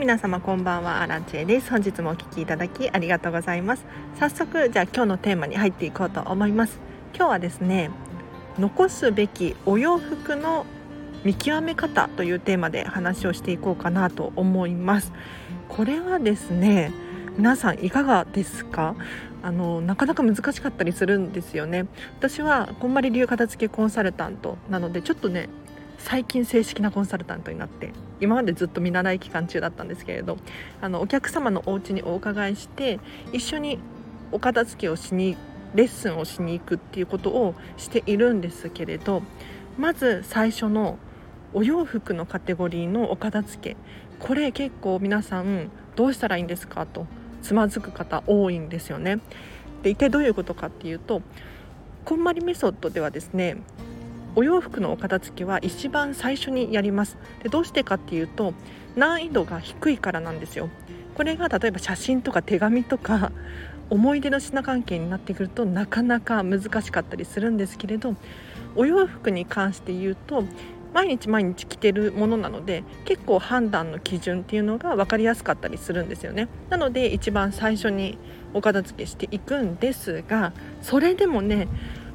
皆様こんばんはアランチェです。本日もお聞きいただきありがとうございます。早速じゃあ今日のテーマに入っていこうと思います。今日はですね残すべきお洋服の見極め方というテーマで話をしていこうかなと思います。これはですね皆さんいかがですか？あのなかなか難しかったりするんですよね。私はこんまり流片付けコンサルタントなのでちょっとね最近正式なコンサルタントになって今までずっと見習い期間中だったんですけれどあのお客様のお家にお伺いして一緒にお片付けをしにレッスンをしに行くっていうことをしているんですけれどまず最初のお洋服のカテゴリーのお片付けこれ結構皆さんどうしたらいいんですかとつまずく方多いんですよね。で一体どういうことかっていうとこんまりメソッドではですねお洋服のお片付けは一番最初にやります。でどうしてかっていうと難易度が低いからなんですよ。これが例えば写真とか手紙とか思い出の品関係になってくるとなかなか難しかったりするんですけれどお洋服に関して言うと毎日毎日着てるものなので結構判断の基準っていうのが分かりやすかったりするんですよね。なので一番最初にお片付けしていくんですがそれでもね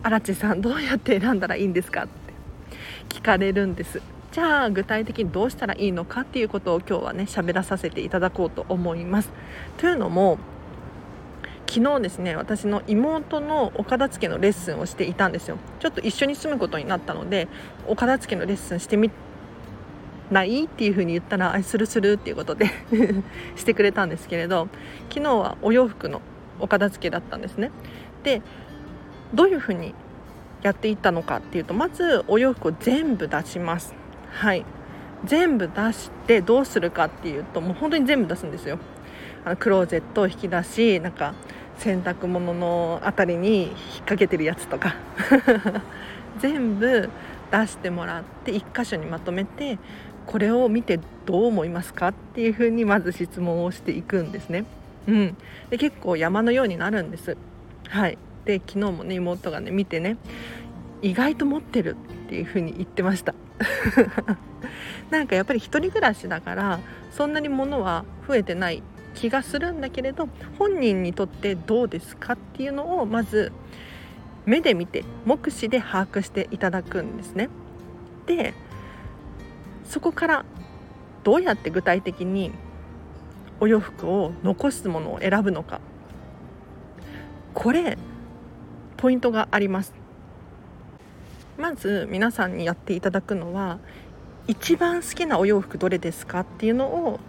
荒地さんどうやって選んだらいいんですかって聞かれるんです。じゃあ具体的にどうしたらいいのかっていうことを今日はね喋らさせていただこうと思います。というのも昨日ですね私の妹のお片付けのレッスンをしていたんですよ。ちょっと一緒に住むことになったのでお片付けのレッスンしてみない？っていう風に言ったら「あするする」っていうことで してくれたんですけれど昨日はお洋服のお片付けだったんですね。でどういうふうにやっていったのかっていうとまずお洋服を全部出します。はい。全部出してどうするかっていうともう本当に全部出すんですよ。あのクローゼットを引き出しなんか洗濯物の辺りに引っ掛けてるやつとか。全部出してもらって1箇所にまとめてこれを見てどう思いますかっていうふうにまず質問をしていくんですね。うん、で結構山のようになるんです。はい。で昨日もね妹がね見てね意外と持ってるっていう風に言ってました なんかやっぱり1人暮らしだからそんなに物は増えてない気がするんだけれど本人にとってどうですかっていうのをまず目で見て目視で把握していただくんですね。でそこからどうやって具体的にお洋服を残すものを選ぶのかこれポイントがあります。まず皆さんにやっていただくのは一番好きなお洋服どれですかっていうのを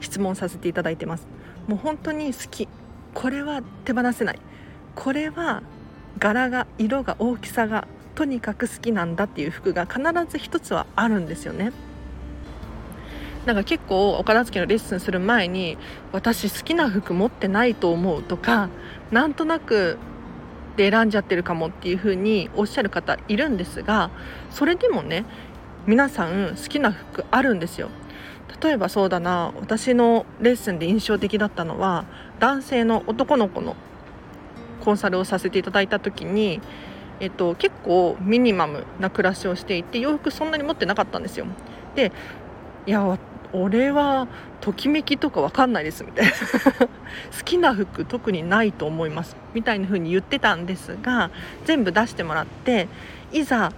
質問させていただいてます。もう本当に好き。これは手放せない。これは柄が色が大きさがとにかく好きなんだっていう服が必ず一つはあるんですよね。なんか結構お片付けのレッスンする前に私好きな服持ってないと思うとかなんとなくで選んじゃってるかもっていう風におっしゃる方いるんですがそれでもね皆さん好きな服あるんですよ。例えばそうだな私のレッスンで印象的だったのは男性の男の子のコンサルをさせていただいた時に、えっと、結構ミニマムな暮らしをしていて洋服そんなに持ってなかったんですよ。でいや俺はときめきとか分かんないですみたいな。好きな服特にないと思いますみたいな風に言ってたんですが全部出してもらっていざ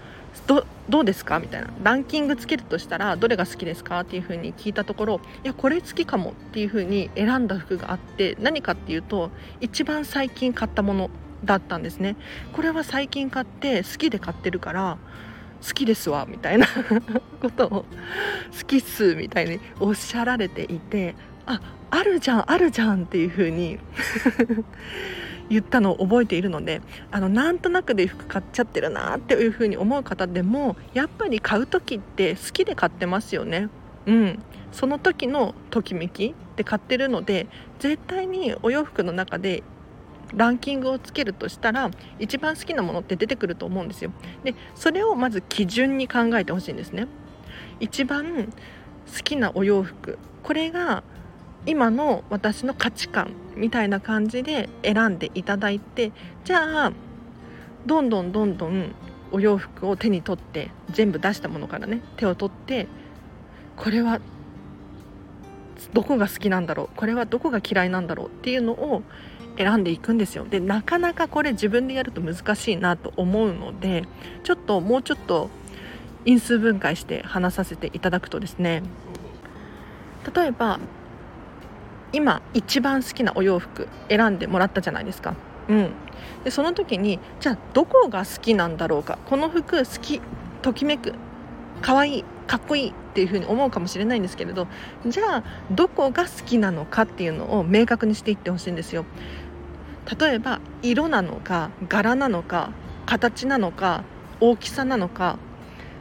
どうですかみたいな。ランキングつけるとしたらどれが好きですかっていう風に聞いたところいやこれ好きかもっていう風に選んだ服があって何かっていうと一番最近買ったものだったんですね。これは最近買って好きで買ってるから好きですわみたいな ことを好きっすみたいにおっしゃられていてああるじゃんあるじゃんっていう風に 言ったのを覚えているのであのなんとなくで服買っちゃってるなっていう風に思う方でもやっぱり買う時って好きで買ってますよね。うん、その時のときめきで買ってるので絶対にお洋服の中でランキングをつけるとしたら一番好きなものって出てくると思うんですよ。でそれをまず基準に考えてほしいんですね。一番好きなお洋服。これが今の私の価値観みたいな感じで選んでいただいてじゃあどんどんどんどんお洋服を手に取って全部出したものからね手を取ってこれはどこが好きなんだろう？これはどこが嫌いなんだろう？っていうのを選んでいくんですよ。でなかなかこれ自分でやると難しいなと思うのでちょっともうちょっと因数分解して話させていただくとですね。例えば今一番好きなお洋服選んでもらったじゃないですか。うん、でその時にじゃあどこが好きなんだろうか。この服好きときめく可愛いかっこいいっていう風に思うかもしれないんですけれどじゃあどこが好きなのかっていうのを明確にしていってほしいんですよ。例えば色なのか柄なのか形なのか大きさなのか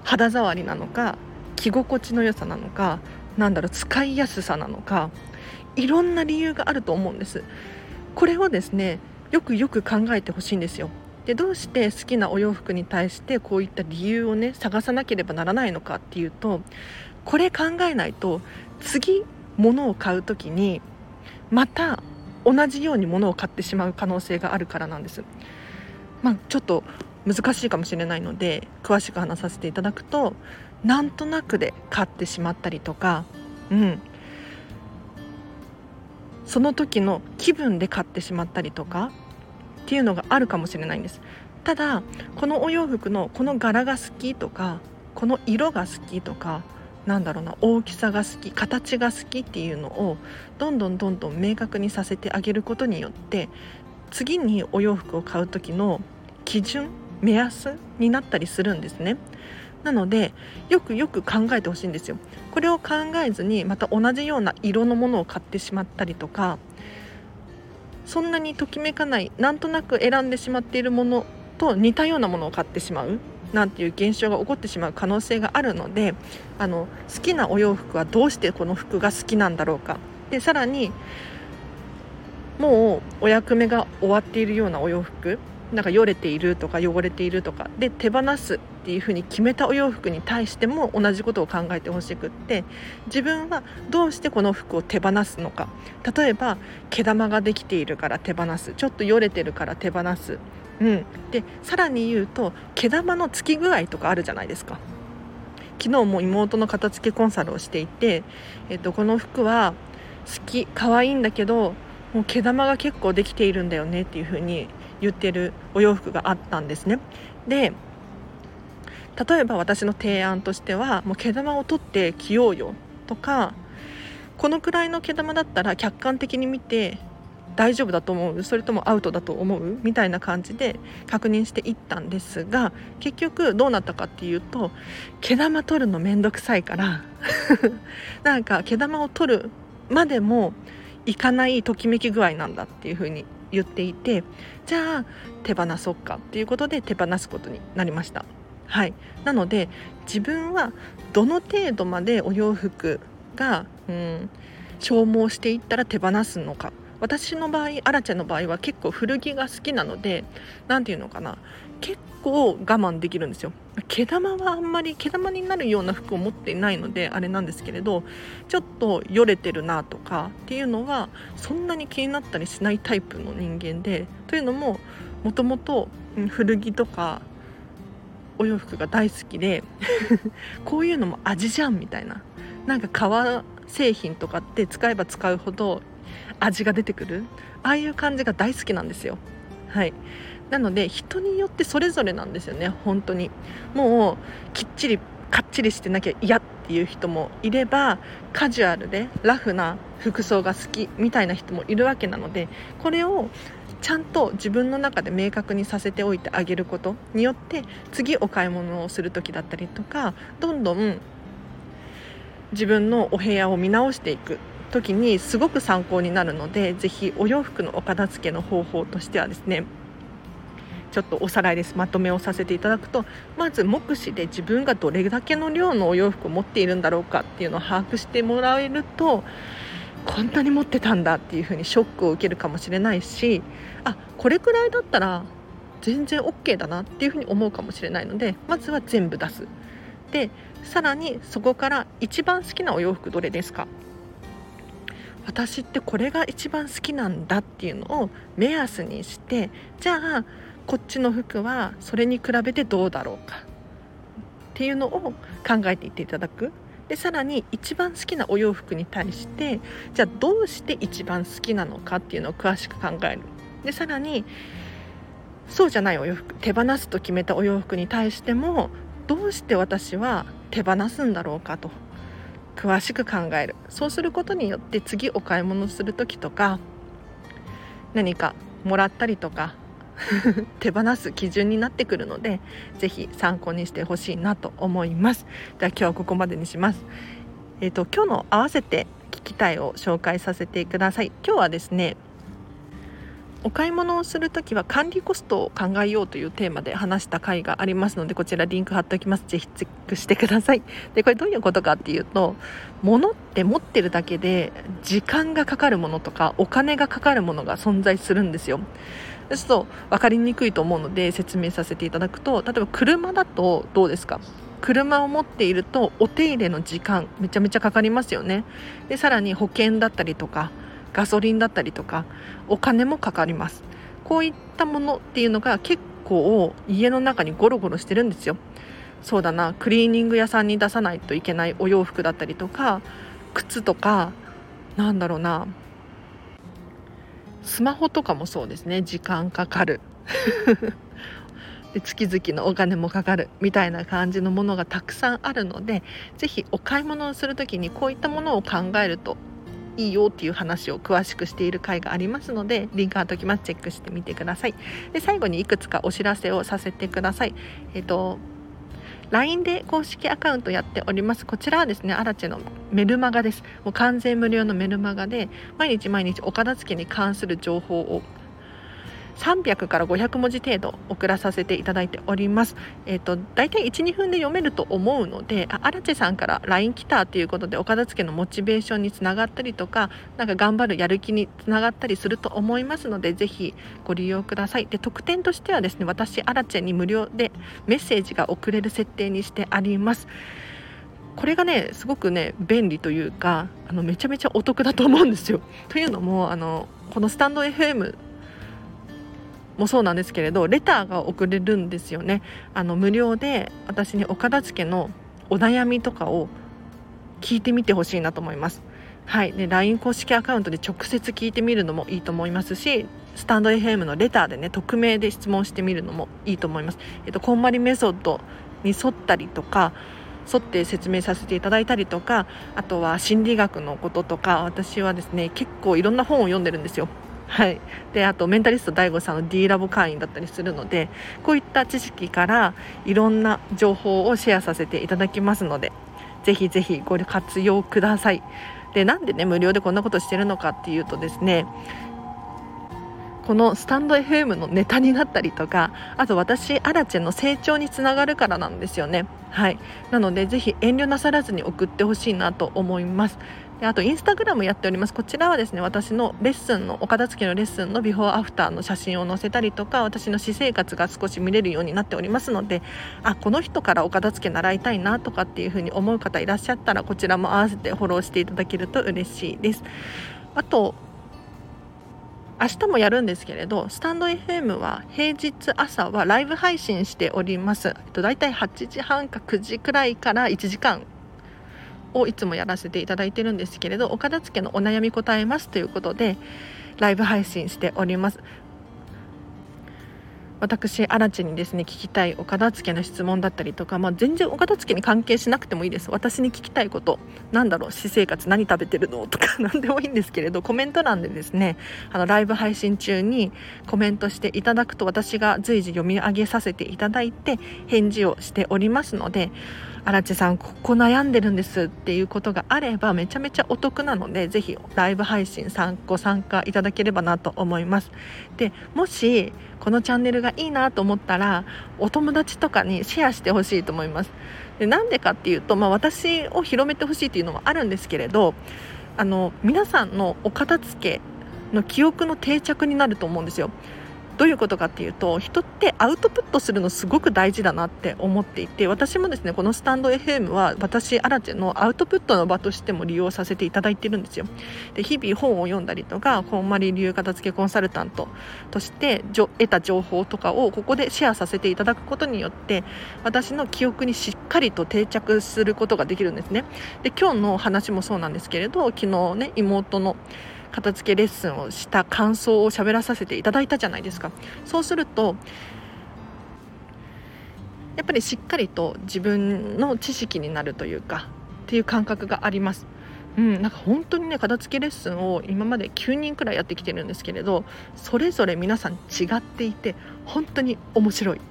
肌触りなのか着心地の良さなのかなんだろう使いやすさなのかいろんな理由があると思うんです。これをですねよくよく考えてほしいんですよ。でどうして好きなお洋服に対してこういった理由をね探さなければならないのかっていうとこれ考えないと次物を買う時にまた同じように物を買ってしまう可能性があるからなんです。まあ、ちょっと難しいかもしれないので詳しく話させていただくとなんとなくで買ってしまったりとか、うん、その時の気分で買ってしまったりとかっていうのがあるかもしれないんですただこのお洋服のこの柄が好きとかこの色が好きとかなんだろうな大きさが好き形が好きっていうのをどんどんどんどん明確にさせてあげることによって次にお洋服を買う時の基準目安になったりするんですね。なのでよくよく考えてほしいんですよ。これを考えずにまた同じような色のものを買ってしまったりとかそんなにときめかないなんとなく選んでしまっているものと似たようなものを買ってしまう。なんていう現象が起こってしまう可能性があるのであの好きなお洋服はどうしてこの服が好きなんだろうか。でさらにもうお役目が終わっているようなお洋服なんかよれているとか汚れているとかで手放すっていうふうに決めたお洋服に対しても同じことを考えてほしくって自分はどうしてこの服を手放すのか。例えば毛玉ができているから手放す。ちょっとよれてるから手放す。うん、でさらに言うと毛玉のつき具合とかあるじゃないですか。昨日も妹の片付けコンサルをしていて、えっと、この服は好き可愛いんだけどもう毛玉が結構できているんだよねっていう風に言ってるお洋服があったんですね。で例えば私の提案としてはもう毛玉を取って着ようよとかこのくらいの毛玉だったら客観的に見て大丈夫だと思う？それともアウトだと思う？みたいな感じで確認していったんですが結局どうなったかっていうと毛玉取るの面倒くさいから。なんか毛玉を取るまでもいかないときめき具合なんだっていう風に言っていてじゃあ手放そうかっていうことで手放すことになりました。はい、なので自分はどの程度までお洋服が、うん、消耗していったら手放すのか私の場合アラチェの場合は結構古着が好きなので何て言うのかな。結構我慢できるんですよ。毛玉はあんまり毛玉になるような服を持っていないのであれなんですけれどちょっとよれてるなとかっていうのはそんなに気になったりしないタイプの人間でというのももともと古着とかお洋服が大好きで こういうのも味じゃんみたいな。なんか革製品とかって使えば使うほど味が出てくる？ああいう感じが大好きなんですよ。はい。なので人によってそれぞれなんですよね。本当に。もうきっちりかっちりしてなきゃ嫌っていう人もいればカジュアルでラフな服装が好きみたいな人もいるわけなのでこれをちゃんと自分の中で明確にさせておいてあげることによって次お買い物をする時だったりとかどんどん自分のお部屋を見直していく。時にすごく参考になるのでぜひお洋服のお片付けの方法としてはですねちょっとおさらいです。まとめをさせていただくとまず目視で自分がどれだけの量のお洋服を持っているんだろうかっていうのを把握してもらえるとこんなに持ってたんだっていう風にショックを受けるかもしれないしあこれくらいだったら全然 OK だなっていう風に思うかもしれないのでまずは全部出す。でさらにそこから一番好きなお洋服どれですか私ってこれが一番好きなんだっていうのを目安にしてじゃあこっちの服はそれに比べてどうだろうかっていうのを考えていっていただく。でさらに一番好きなお洋服に対してじゃあどうして一番好きなのかっていうのを詳しく考える。でさらにそうじゃないお洋服手放すと決めたお洋服に対してもどうして私は手放すんだろうかと。詳しく考える。そうすることによって次お買い物する時とか何かもらったりとか 手放す基準になってくるので是非参考にしてほしいなと思います。では今日はここまでにします。えっ、ー、と今日の合わせて聞きたいを紹介させてください。今日はですねお買い物をするときは管理コストを考えようというテーマで話した回がありますのでこちらリンク貼っておきます。ぜひチェックしてください。でこれどういうことかっていうと物って持ってるだけで時間がかかるものとかお金がかかるものが存在するんですよ。ですと分かりにくいと思うので説明させていただくと例えば車だとどうですか？車を持っているとお手入れの時間めちゃめちゃかかりますよね。でさらに保険だったりとかガソリンだったりとかお金もかかります。こういったものっていうのが結構家の中にゴロゴロしてるんですよ。そうだな。クリーニング屋さんに出さないといけないお洋服だったりとか靴とかなんだろうな。スマホとかもそうですね。時間かかる。で月々のお金もかかる。みたいな感じのものがたくさんあるので是非お買い物をする時にこういったものを考えるといいよっていう話を詳しくしている回がありますのでリンク貼っときます。チェックしてみてください。で最後にいくつかお知らせをさせてください。えっ、ー、と LINE で公式アカウントやっております。こちらはですねアラチェのメルマガです。もう完全無料のメルマガで毎日毎日お片付けに関する情報を300から500文字程度送らさせていただいております。えっ、ー、と大体1、2分で読めると思うので、あ、荒地さんから LINE 来たということでお片付けのモチベーションにつながったりとか、なんか頑張るやる気につながったりすると思いますので、ぜひご利用ください。で、特典としてはですね、私アラチェに無料でメッセージが送れる設定にしてあります。これがねすごくね便利というかあのめちゃめちゃお得だと思うんですよ。というのもあのこのスタンド FM もそうなんですけれどレターが送れるんですよね。あの無料で私にお片付けのお悩みとかを聞いてみてほしいなと思います。はい。で LINE 公式アカウントで直接聞いてみるのもいいと思いますしスタンド FM のレターでね匿名で質問してみるのもいいと思います。えっとこんまりメソッドに沿ったりとか沿って説明させていただいたりとかあとは心理学のこととか私はですね結構いろんな本を読んでるんですよ。はい、であとメンタリスト DAIGO さんの D ラボ会員だったりするのでこういった知識からいろんな情報をシェアさせていただきますのでぜひぜひご活用ください。でなんでね無料でこんなことしてるのかっていうとですねこのスタンド FM のネタになったりとかあと私アラチェの成長につながるからなんですよね。はい。なのでぜひ遠慮なさらずに送ってほしいなと思います。であとインスタグラムやっております。こちらはですね私のレッスンのお片付けのレッスンのビフォーアフターの写真を載せたりとか私の私生活が少し見れるようになっておりますのであこの人からお片付け習いたいなとかっていうふうに思う方いらっしゃったらこちらも合わせてフォローしていただけると嬉しいです。あと明日もやるんですけれどスタンド FM は平日朝はライブ配信しております、えっと、大体8時半か9時くらいから1時間をいつもやらせていただいてるんですけれどお片付けのお悩み答えますということでライブ配信しております。私アラチにですね聞きたいお片付けの質問だったりとか、まあ、全然お片付けに関係しなくてもいいです。私に聞きたいことなんだろう私生活何食べてるのとか 何でもいいんですけれどコメント欄でですねあのライブ配信中にコメントしていただくと私が随時読み上げさせていただいて返事をしておりますので荒地さんここ悩んでるんですっていうことがあればめちゃめちゃお得なのでぜひライブ配信参ご参加いただければなと思います。でもしこのチャンネルがいいなと思ったらお友達とかにシェアしてほしいと思います。でなんでかっていうと、まあ、私を広めてほしいっていうのもあるんですけれどあの皆さんのお片付けの記憶の定着になると思うんですよ。どういうことかっていうと人ってアウトプットするのすごく大事だなって思っていて私もですねこのスタンド FM は私アラチェのアウトプットの場としても利用させていただいているんですよ。で日々本を読んだりとかこんまり流片付けコンサルタントとして得た情報とかをここでシェアさせていただくことによって私の記憶にしっかりと定着することができるんですね。で今日の話もそうなんですけれど昨日ね妹の片付けレッスンをした感想を喋らさせていただいたじゃないですか。そうするとやっぱりしっかりと自分の知識になるというかっていう感覚があります。うん、なんか本当にね片付けレッスンを今まで9人くらいやってきてるんですけれどそれぞれ皆さん違っていて本当に面白い。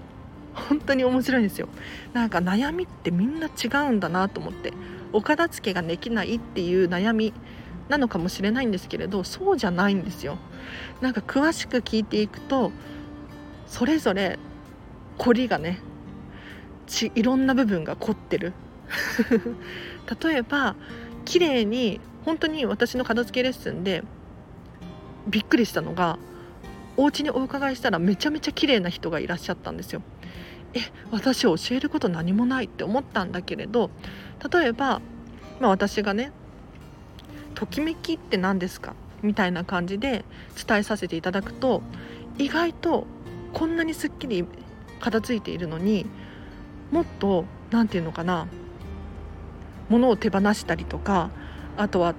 本当に面白いんですよ。なんか悩みってみんな違うんだなと思ってお片付けができないっていう悩みなのかもしれないんですけれどそうじゃないんですよなんか詳しく聞いていくとそれぞれ凝りがねちいろんな部分が凝ってる 例えば綺麗に本当に私の片付けレッスンでびっくりしたのがお家にお伺いしたらめちゃめちゃ綺麗な人がいらっしゃったんですよ。え私教えること何もないって思ったんだけれど例えば、まあ、私がねときめきって何ですか？みたいな感じで伝えさせていただくと意外とこんなにすっきり片付いているのにもっと何て言うのかな？物を手放したりとかあとは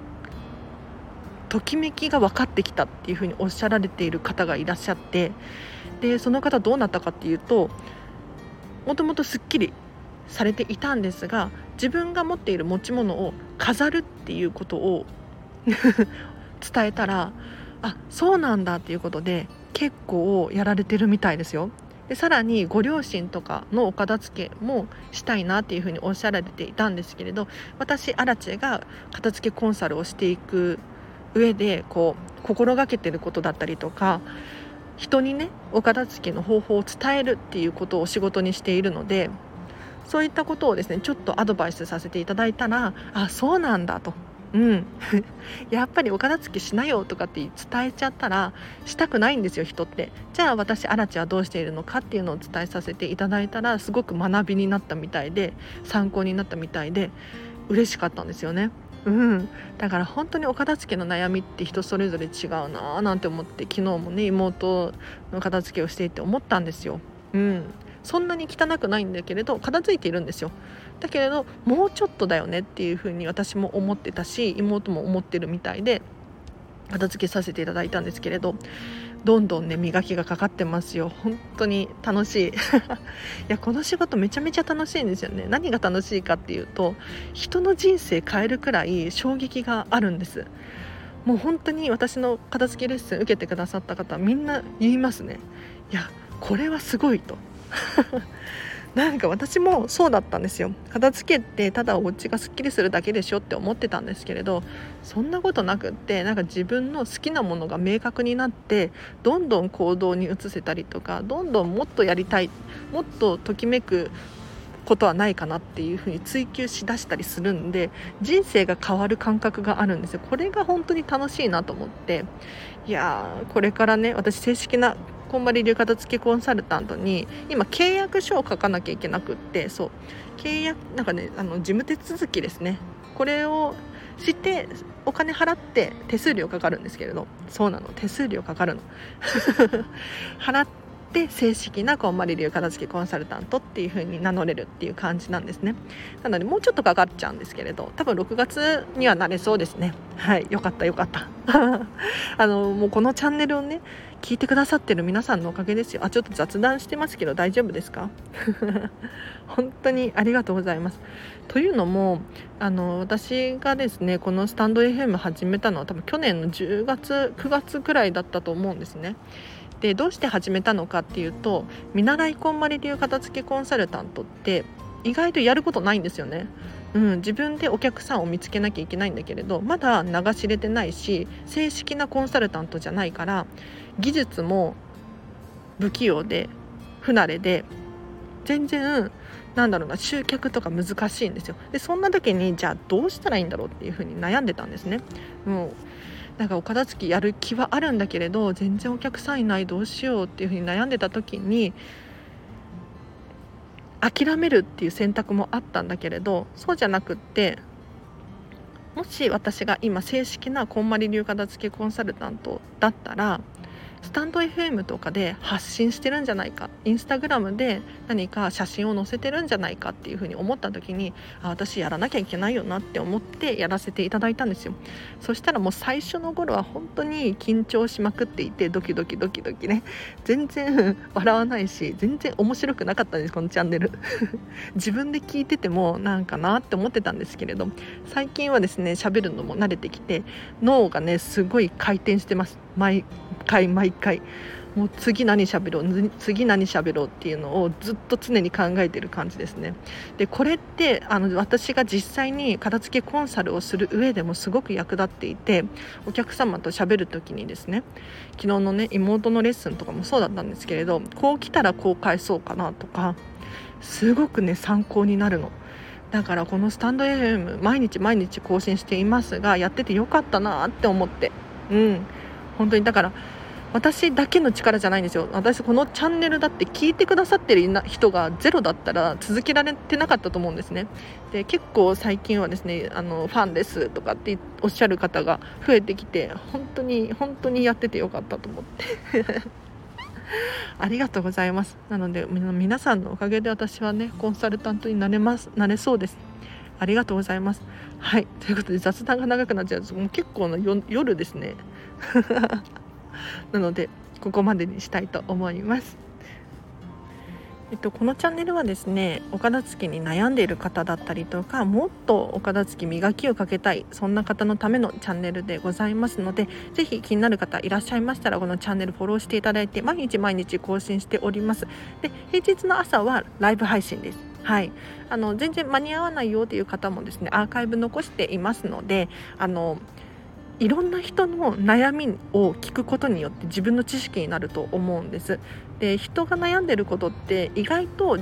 ときめきが分かってきたっていうふうにおっしゃられている方がいらっしゃってでその方どうなったかっていうともともとすっきりされていたんですが自分が持っている持ち物を飾るっていうことを 伝えたらあそうなんだっていうことで結構やられてるみたいですよ。でさらにご両親とかのお片付けもしたいなっていうふうにおっしゃられていたんですけれど私アラチェが片付けコンサルをしていく上でこう心がけてることだったりとか人にねお片付けの方法を伝えるっていうことを仕事にしているのでそういったことをですねちょっとアドバイスさせていただいたらあそうなんだとうん やっぱりお片付けしなよとかって伝えちゃったらしたくないんですよ人ってじゃあ私アラチはどうしているのかっていうのを伝えさせていただいたらすごく学びになったみたいで参考になったみたいで嬉しかったんですよね。うん、だから本当にお片付けの悩みって人それぞれ違うなーなんて思って昨日もね妹の片付けをしていて思ったんですよ。うん、そんなに汚くないんだけれど片付いているんですよ。だけれどもうちょっとだよねっていうふうに私も思ってたし妹も思ってるみたいで片付けさせていただいたんですけれどどんどんね磨きがかかってますよ。本当に楽しい。いやこの仕事めちゃめちゃ楽しいんですよね。何が楽しいかっていうと人の人生変えるくらい衝撃があるんです。もう本当に私の片付けレッスン受けてくださった方みんな言いますね。いやこれはすごいと。なんか私もそうだったんですよ。片付けってただお家がすっきりするだけでしょって思ってたんですけれどそんなことなくってなんか自分の好きなものが明確になってどんどん行動に移せたりとかどんどんもっとやりたいもっとときめくことはないかなっていうふうに追求しだしたりするんで人生が変わる感覚があるんですよ。これが本当に楽しいなと思って。いやーこれからね私正式なこんまり流片付けコンサルタントに今契約書を書かなきゃいけなくってそう契約なんかねあの事務手続きですねこれをしてお金払って手数料かかるんですけれどそうなの手数料かかるの払ってで正式なこんまり流片付けコンサルタントっていう風に名乗れるっていう感じなんですね。なのでもうちょっとかかっちゃうんですけれど多分6月にはなれそうですね。はいよかったよかった。あのもうこのチャンネルをね聞いてくださってる皆さんのおかげですよ。あちょっと雑談してますけど大丈夫ですか？本当にありがとうございます。というのもあの私がですねこのスタンド FM 始めたのは多分去年の10月9月くらいだったと思うんですね。でどうして始めたのかっていうと見習いこんまり流片付けコンサルタントって意外とやることないんですよね。うん、自分でお客さんを見つけなきゃいけないんだけれどまだ流し入れてないし正式なコンサルタントじゃないから技術も不器用で不慣れで全然なんだろうな集客とか難しいんですよでそんな時にじゃあどうしたらいいんだろうっていうふうに悩んでたんですねもうなんかお片付きやる気はあるんだけれど全然お客さんいないどうしようっていうふうに悩んでた時に諦めるっていう選択もあったんだけれどそうじゃなくってもし私が今正式なこんまり流片付けコンサルタントだったらスタンド FM とかで発信してるんじゃないか。インスタグラムで何か写真を載せてるんじゃないかっていうふうに思った時にあ私やらなきゃいけないよなって思ってやらせていただいたんですよ。そしたらもう最初の頃は本当に緊張しまくっていてドキドキドキドキね。全然笑わないし全然面白くなかったんですこのチャンネル。自分で聞いててもなんかなって思ってたんですけれど。最近はですね喋るのも慣れてきて脳がねすごい回転してます。毎回毎回もう次何喋ろう次何喋ろうっていうのをずっと常に考えてる感じですね。でこれってあの私が実際に片付けコンサルをする上でもすごく役立っていてお客様と喋る時にですね昨日のね妹のレッスンとかもそうだったんですけれどこう来たらこう返そうかなとかすごくね参考になるの。だからこのスタンド FM 毎日毎日更新していますがやっててよかったなって思って。うん。本当にだから私だけの力じゃないんですよ。私このチャンネルだって聞いてくださってる人がゼロだったら続けられてなかったと思うんですね。で結構最近はですねあのファンですとかっておっしゃる方が増えてきて本当に本当にやっててよかったと思って。ありがとうございます。なので皆さんのおかげで私はねコンサルタントになれますなれそうです。ありがとうございます。はい。ということで雑談が長くなっちゃう。ともう結構な夜ですね。なのでここまでにしたいと思います。えっと、このチャンネルはですねお片付けに悩んでいる方だったりとかもっとお片付け磨きをかけたいそんな方のためのチャンネルでございますのでぜひ気になる方いらっしゃいましたらこのチャンネルフォローしていただいて毎日毎日更新しております。で平日の朝はライブ配信です。はい、あの全然間に合わないよという方もですねアーカイブ残していますのであのいろんな人の悩みを聞くことによって自分の知識になると思うんです。で人が悩んでることって意外と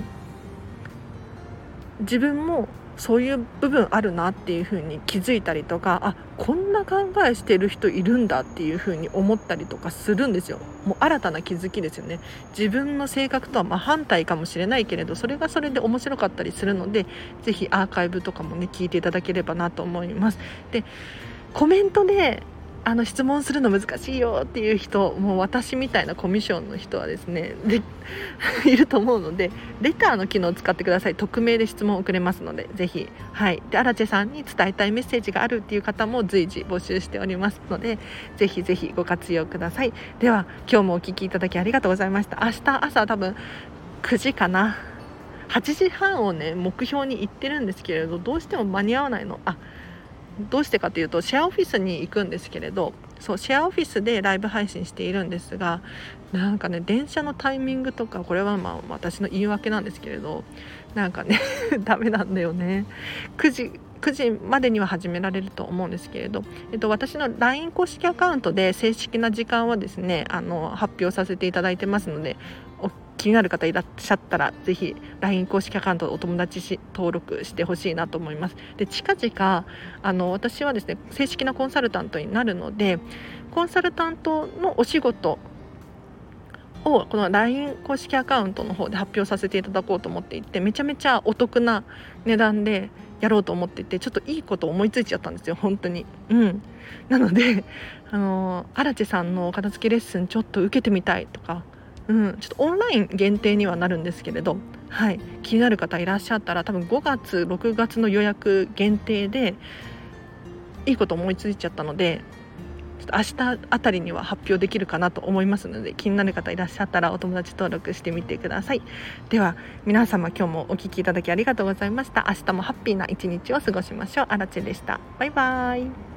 自分もそういう部分あるなっていうふうに気づいたりとかあこんな考えしてる人いるんだっていうふうに思ったりとかするんですよ。もう新たな気づきですよね。自分の性格とは真反対かもしれないけれどそれがそれで面白かったりするので是非アーカイブとかもね聞いていただければなと思います。でコメントであの質問するの難しいよっていう人もう私みたいなコミュ障の人はですねで いると思うのでレターの機能を使ってください。匿名で質問を送れますのでぜひ。はい。でアラチェさんに伝えたいメッセージがあるっていう方も随時募集しておりますのでぜひぜひご活用ください。では今日もお聴きいただきありがとうございました。明日朝多分9時かな。8時半をね目標に行ってるんですけれどどうしても間に合わないの。あどうしてかというとシェアオフィスに行くんですけれどそうシェアオフィスでライブ配信しているんですがなんかね電車のタイミングとかこれはまあ私の言い訳なんですけれどなんかね ダメなんだよね。9時9時までには始められると思うんですけれど、えっと、私の LINE 公式アカウントで正式な時間はですねあの発表させていただいてますので気になる方いらっしゃったらぜひ LINE 公式アカウントお友達し登録してほしいなと思います。で近々あの私はですね正式なコンサルタントになるのでコンサルタントのお仕事をこの LINE 公式アカウントの方で発表させていただこうと思っていてめちゃめちゃお得な値段でやろうと思っていてちょっといいこと思いついちゃったんですよ本当に。うん。なのであの荒地さんのお片付けレッスンちょっと受けてみたいとかうん、ちょっとオンライン限定にはなるんですけれど、はい、気になる方いらっしゃったら多分5月6月の予約限定でいいこと思いついちゃったのでちょっと明日あたりには発表できるかなと思いますので気になる方いらっしゃったらお友達登録してみてください。では皆様今日もお聴きいただきありがとうございました。明日もハッピーな一日を過ごしましょう。あらちでした。バイバーイ。